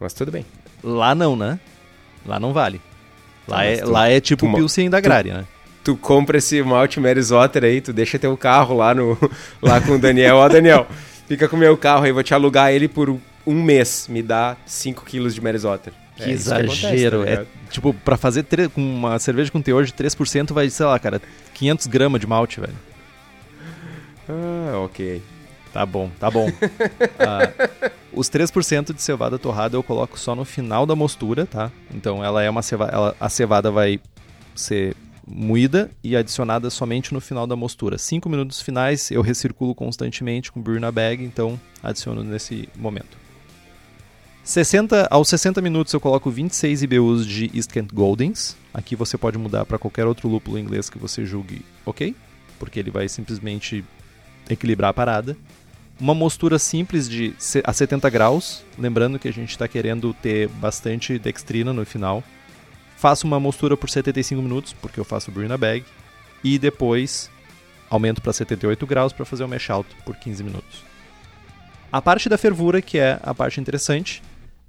Mas tudo bem. Lá não, né? Lá não vale. Lá, Tá, é, tu- lá é tipo tu- Pilsen da Agrária, né? Tu compra esse malte Mary's Otter aí, tu deixa teu carro lá, no, lá com o Daniel. Ó, Daniel, fica com o meu carro aí, vou te alugar ele por um mês. Me dá 5 quilos de Mary's Otter. Que É isso acontece, exagero. tá é, tipo, pra fazer uma cerveja com teor de 3% vai, sei lá, cara, 500 gramas de malte, velho. Ah, ok. Tá bom, tá bom. <laughs> Ah, os 3% de cevada torrada eu coloco só no final da mostura, tá? Então ela é uma cevada, ela, a cevada vai ser moída e adicionada somente no final da mostura. 5 minutos finais eu recirculo constantemente com brew na bag, então adiciono nesse momento. 60, aos 60 minutos eu coloco 26 IBUs de East Kent Goldens. Aqui você pode mudar para qualquer outro lúpulo inglês que você julgue ok, porque ele vai simplesmente equilibrar a parada. Uma mostura simples de a 70 graus, lembrando que a gente está querendo ter bastante dextrina no final. Faço uma mostura por 75 minutos, porque eu faço brew na bag, e depois aumento para 78 graus para fazer o mash out por 15 minutos. A parte da fervura, que é a parte interessante,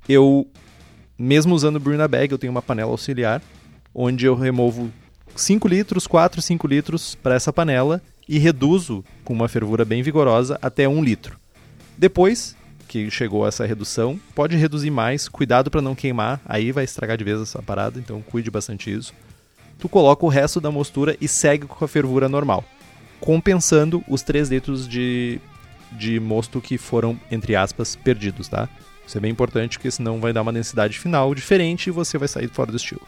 eu, mesmo usando brew na bag, eu tenho uma panela auxiliar, onde eu removo 5 litros, 4, 5 litros para essa panela e reduzo com uma fervura bem vigorosa até 1 litro. Depois que chegou essa redução, pode reduzir mais, cuidado para não queimar, aí vai estragar de vez essa parada, então cuide bastante isso. Tu coloca o resto da mostura e segue com a fervura normal, compensando os 3 litros de, de mosto que foram, entre aspas, perdidos, tá? Isso é bem importante, porque senão vai dar uma densidade final diferente e você vai sair fora do estilo.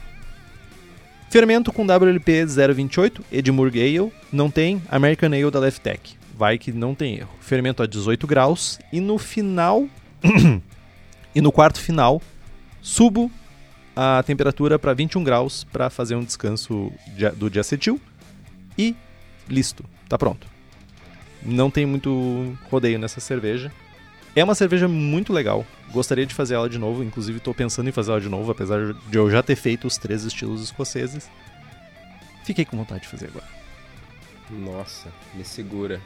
Fermento com WLP 028, Edinburgh Ale, não tem American Ale da Leftech. Vai que não tem erro. Fermento a 18 graus e no final <clears throat> e no quarto final subo a temperatura para 21 graus para fazer um descanso de- do diacetil e listo, tá pronto. Não tem muito rodeio nessa cerveja. É uma cerveja muito legal. Gostaria de fazer ela de novo. Inclusive, estou pensando em fazer ela de novo, apesar de eu já ter feito os três estilos escoceses. Fiquei com vontade de fazer agora. Nossa, me segura.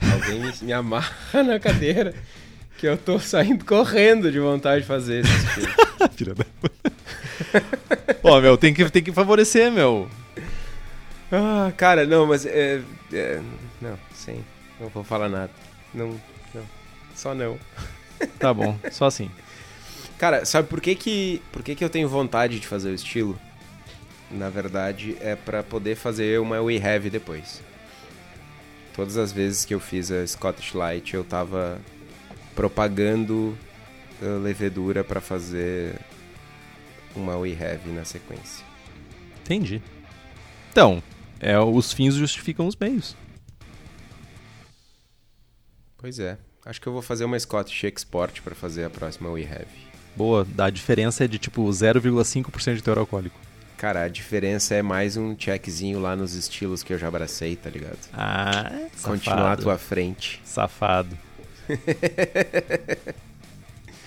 Alguém me, me amarra na cadeira que eu tô saindo correndo de vontade de fazer esse estilo. <laughs> Filha da Pô, meu, tem que, tem que favorecer, meu. Ah, cara, não, mas é, é, Não, sem. Não vou falar nada. Não, não. Só não. Tá bom, só assim. Cara, sabe por que que, por que que eu tenho vontade de fazer o estilo? Na verdade, é pra poder fazer uma We Have depois. Todas as vezes que eu fiz a Scottish Light, eu tava propagando a levedura pra fazer uma We Have na sequência. Entendi. Então, é, os fins justificam os meios. Pois é. Acho que eu vou fazer uma Scottish Export pra fazer a próxima We Have. Boa, a diferença é de tipo 0,5% de teor alcoólico. Cara, a diferença é mais um checkzinho lá nos estilos que eu já abracei, tá ligado? Ah, Continuar à safado. tua frente. Safado.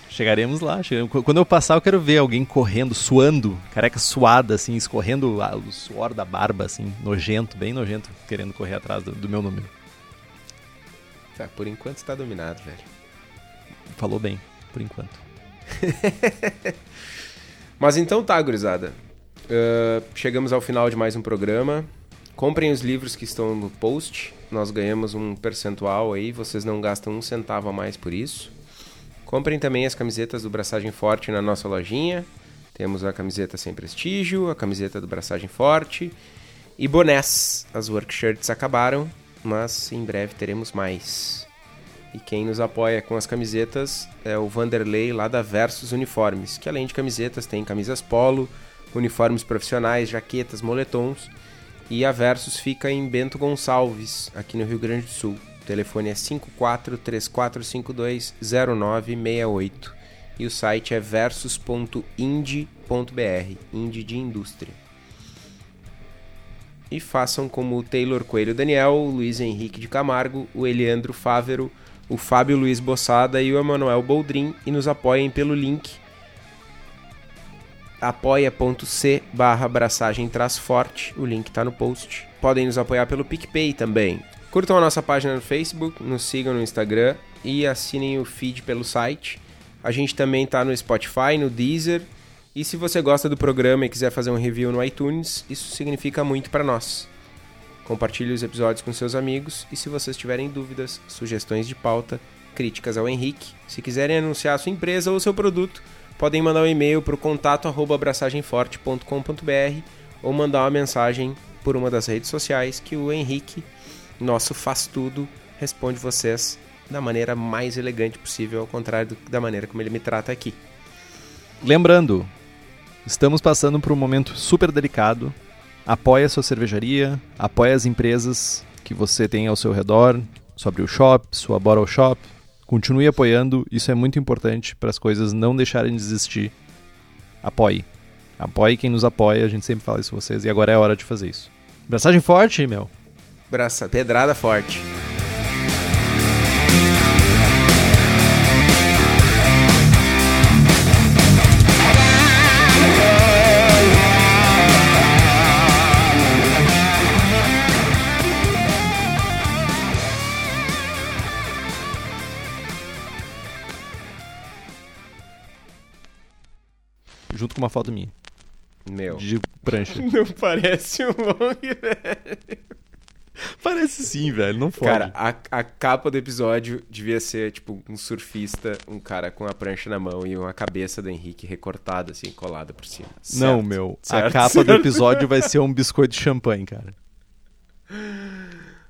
Chegaremos lá. chegamos- Quando eu passar, eu quero ver alguém correndo, suando, careca suada, assim, escorrendo o suor da barba, assim, nojento, bem nojento, querendo correr atrás do, do meu número. Tá, por enquanto tá dominado, velho. Falou bem, por enquanto. <laughs> Mas então tá, gurizada. Uh, chegamos ao final de mais um programa. Comprem os livros que estão no post. Nós ganhamos um percentual aí. Vocês não gastam um centavo a mais por isso. Comprem também as camisetas do Braçagem Forte na nossa lojinha. Temos a camiseta sem prestígio, a camiseta do Braçagem Forte e bonés. As workshirts acabaram, mas em breve teremos mais. E quem nos apoia com as camisetas é o Vanderlei lá da Versus Uniformes, que além de camisetas tem camisas polo, uniformes profissionais, jaquetas, moletons. E a Versus fica em Bento Gonçalves, aqui no Rio Grande do Sul. O telefone é 5434520968 e o site é versus.ind.br, indie de indústria. E façam como o Taylor Coelho Daniel, o Luiz Henrique de Camargo, o Eliandro Fávero, o Fábio Luiz Bossada e o Emanuel Boldrin e nos apoiem pelo link apoia.c barra abraçagem forte, o link está no post. Podem nos apoiar pelo PicPay também. Curtam a nossa página no Facebook, nos sigam no Instagram e assinem o feed pelo site. A gente também está no Spotify, no Deezer. E se você gosta do programa e quiser fazer um review no iTunes, isso significa muito para nós. Compartilhe os episódios com seus amigos e se vocês tiverem dúvidas, sugestões de pauta, críticas ao Henrique, se quiserem anunciar a sua empresa ou seu produto, podem mandar um e-mail para o contato abraçagemforte.com.br ou mandar uma mensagem por uma das redes sociais que o Henrique, nosso faz tudo, responde vocês da maneira mais elegante possível, ao contrário da maneira como ele me trata aqui. Lembrando, estamos passando por um momento super delicado. Apoie a sua cervejaria, apoie as empresas que você tem ao seu redor, sobre o shop, sua bottle shop, Continue apoiando, isso é muito importante para as coisas não deixarem de existir. Apoie. Apoie quem nos apoia, a gente sempre fala isso vocês e agora é hora de fazer isso. Braçagem forte, meu. Braça, pedrada forte. Junto com uma foto minha. Meu. De prancha. <laughs> Não parece um long, <laughs> velho. Parece sim, velho. Não fode. Cara, a, a capa do episódio devia ser, tipo, um surfista, um cara com a prancha na mão e uma cabeça do Henrique recortada, assim, colada por cima. Certo? Não, meu. Certo, a capa certo. do <laughs> episódio vai ser um biscoito de champanhe, cara.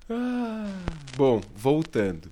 Ah, bom, voltando.